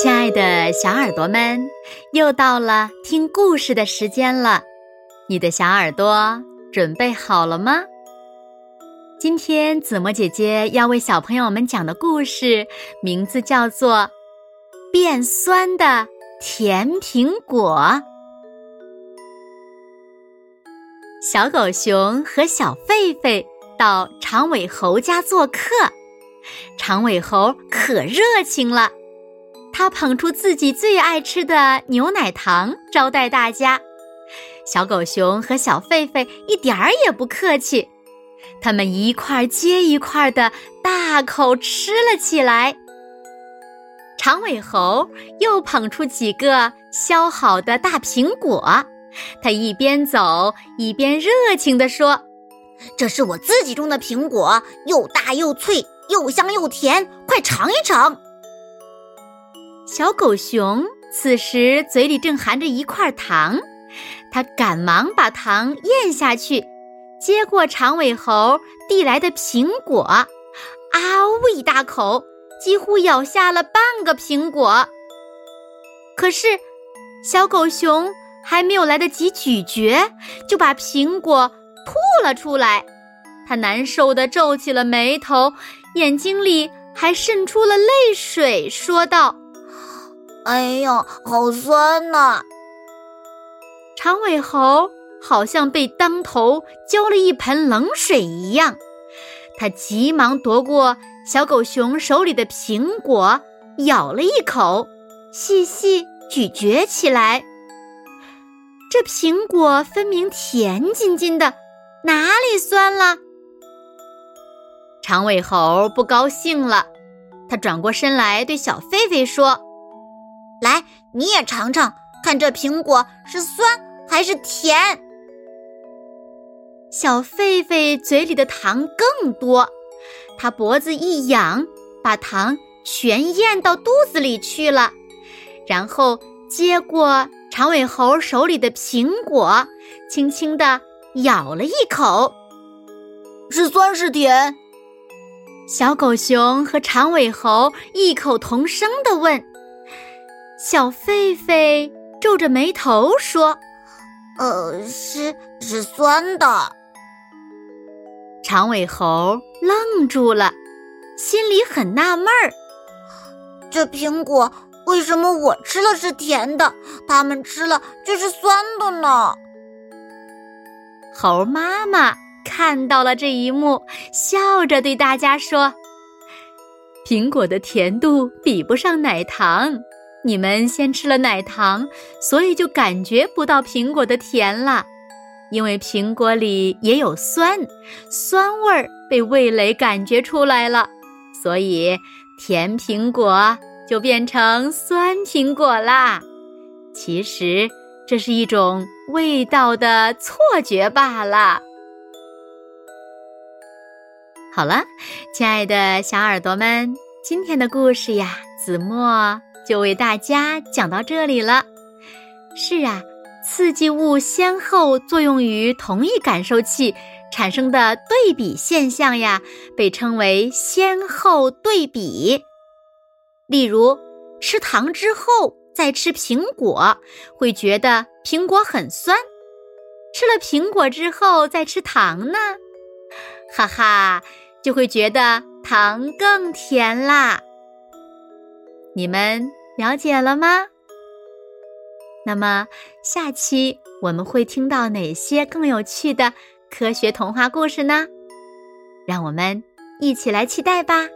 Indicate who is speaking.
Speaker 1: 亲爱的小耳朵们，又到了听故事的时间了。你的小耳朵准备好了吗？今天子墨姐姐要为小朋友们讲的故事名字叫做《变酸的甜苹果》。小狗熊和小狒狒到长尾猴家做客，长尾猴可热情了。他捧出自己最爱吃的牛奶糖招待大家，小狗熊和小狒狒一点儿也不客气，他们一块接一块的大口吃了起来。长尾猴又捧出几个削好的大苹果，他一边走一边热情地说：“
Speaker 2: 这是我自己种的苹果，又大又脆，又香又甜，快尝一尝。”
Speaker 1: 小狗熊此时嘴里正含着一块糖，它赶忙把糖咽下去，接过长尾猴递来的苹果，啊呜一大口，几乎咬下了半个苹果。可是，小狗熊还没有来得及咀嚼，就把苹果吐了出来。他难受的皱起了眉头，眼睛里还渗出了泪水，说道。
Speaker 2: 哎呀，好酸呐！
Speaker 1: 长尾猴好像被当头浇了一盆冷水一样，他急忙夺过小狗熊手里的苹果，咬了一口，细细咀嚼起来。这苹果分明甜津津的，哪里酸了？长尾猴不高兴了，他转过身来对小狒狒说。
Speaker 2: 来，你也尝尝，看这苹果是酸还是甜。
Speaker 1: 小狒狒嘴里的糖更多，它脖子一仰，把糖全咽到肚子里去了，然后接过长尾猴手里的苹果，轻轻地咬了一口，
Speaker 2: 是酸是甜？
Speaker 1: 小狗熊和长尾猴异口同声地问。小狒狒皱着眉头说：“
Speaker 2: 呃，是是酸的。”
Speaker 1: 长尾猴愣住了，心里很纳闷儿：
Speaker 2: 这苹果为什么我吃了是甜的，他们吃了却是酸的呢？
Speaker 1: 猴妈妈看到了这一幕，笑着对大家说：“苹果的甜度比不上奶糖。”你们先吃了奶糖，所以就感觉不到苹果的甜了。因为苹果里也有酸，酸味儿被味蕾感觉出来了，所以甜苹果就变成酸苹果啦。其实这是一种味道的错觉罢了。好了，亲爱的小耳朵们，今天的故事呀，子墨。就为大家讲到这里了。是啊，刺激物先后作用于同一感受器产生的对比现象呀，被称为先后对比。例如，吃糖之后再吃苹果，会觉得苹果很酸；吃了苹果之后再吃糖呢，哈哈，就会觉得糖更甜啦。你们。了解了吗？那么下期我们会听到哪些更有趣的科学童话故事呢？让我们一起来期待吧。